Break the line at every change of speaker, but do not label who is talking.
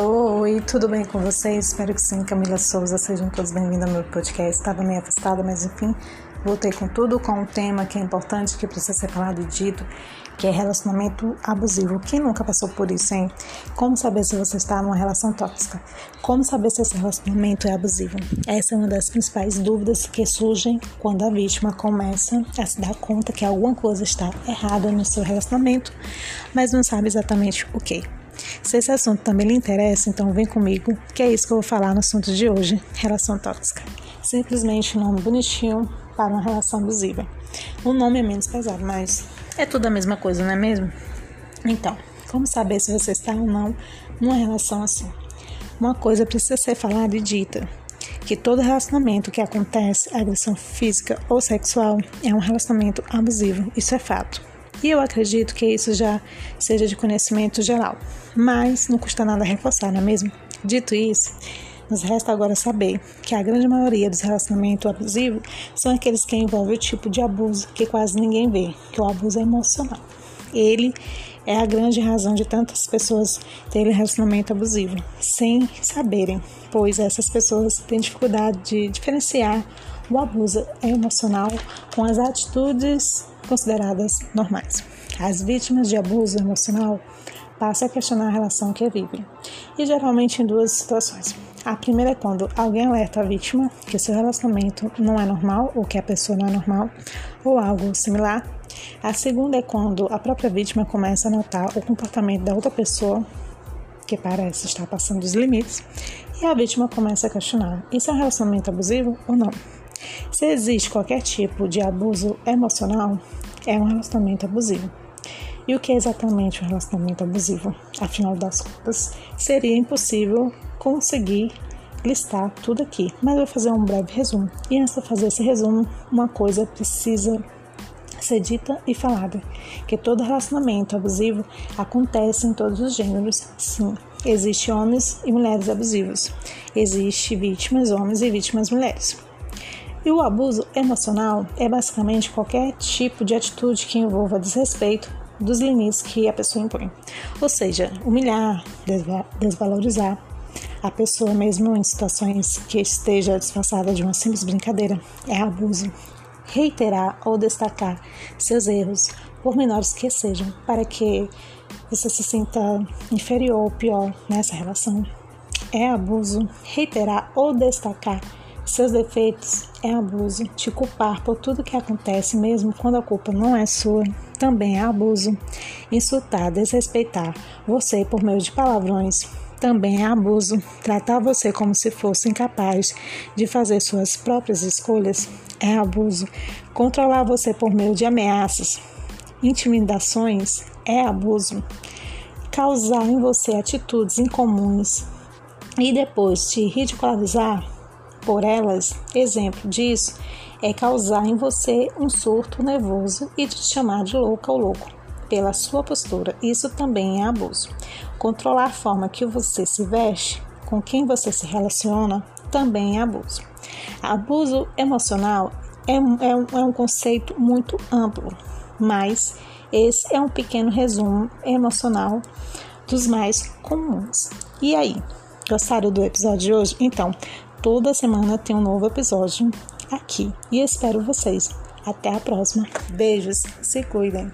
Oi, tudo bem com vocês? Espero que sim, Camila Souza. Sejam todos bem-vindos ao meu podcast. Estava meio afastada, mas enfim, voltei com tudo, com um tema que é importante, que precisa ser falado e dito, que é relacionamento abusivo. Quem nunca passou por isso, hein? Como saber se você está numa relação tóxica? Como saber se esse relacionamento é abusivo? Essa é uma das principais dúvidas que surgem quando a vítima começa a se dar conta que alguma coisa está errada no seu relacionamento, mas não sabe exatamente o que. Se esse assunto também lhe interessa, então vem comigo, que é isso que eu vou falar no assunto de hoje: relação tóxica. Simplesmente um nome bonitinho para uma relação abusiva. O nome é menos pesado, mas é tudo a mesma coisa, não é mesmo? Então, como saber se você está ou não numa relação assim? Uma coisa precisa ser falada e dita: que todo relacionamento que acontece, agressão física ou sexual, é um relacionamento abusivo. Isso é fato. E eu acredito que isso já seja de conhecimento geral, mas não custa nada reforçar, não é mesmo? Dito isso, nos resta agora saber que a grande maioria dos relacionamentos abusivos são aqueles que envolvem o tipo de abuso que quase ninguém vê, que o abuso é emocional. Ele é a grande razão de tantas pessoas terem relacionamento abusivo, sem saberem, pois essas pessoas têm dificuldade de diferenciar o abuso emocional com as atitudes consideradas normais. As vítimas de abuso emocional passam a questionar a relação que vivem, e geralmente em duas situações. A primeira é quando alguém alerta a vítima que seu relacionamento não é normal ou que a pessoa não é normal ou algo similar. A segunda é quando a própria vítima começa a notar o comportamento da outra pessoa que parece estar passando dos limites e a vítima começa a questionar: isso é um relacionamento abusivo ou não? Se existe qualquer tipo de abuso emocional, é um relacionamento abusivo. E o que é exatamente um relacionamento abusivo? Afinal das contas, seria impossível conseguir listar tudo aqui, mas eu vou fazer um breve resumo. E antes de fazer esse resumo, uma coisa precisa ser dita e falada, que todo relacionamento abusivo acontece em todos os gêneros, sim. Existem homens e mulheres abusivos. Existe vítimas homens e vítimas mulheres. E o abuso emocional é basicamente qualquer tipo de atitude que envolva desrespeito dos limites que a pessoa impõe. Ou seja, humilhar, desvalorizar, a pessoa, mesmo em situações que esteja disfarçada de uma simples brincadeira, é abuso. Reiterar ou destacar seus erros, por menores que sejam, para que você se sinta inferior ou pior nessa relação, é abuso. Reiterar ou destacar seus defeitos é abuso. Te culpar por tudo que acontece, mesmo quando a culpa não é sua, também é abuso. Insultar, desrespeitar você por meio de palavrões também é abuso. Tratar você como se fosse incapaz de fazer suas próprias escolhas é abuso. Controlar você por meio de ameaças, intimidações é abuso. Causar em você atitudes incomuns e depois te ridicularizar por elas, exemplo disso é causar em você um surto nervoso e te chamar de louca ou louco pela sua postura. Isso também é abuso. Controlar a forma que você se veste, com quem você se relaciona, também é abuso. Abuso emocional é, é, um, é um conceito muito amplo, mas esse é um pequeno resumo emocional dos mais comuns. E aí, gostaram do episódio de hoje? Então, toda semana tem um novo episódio aqui e espero vocês. Até a próxima. Beijos, se cuidem.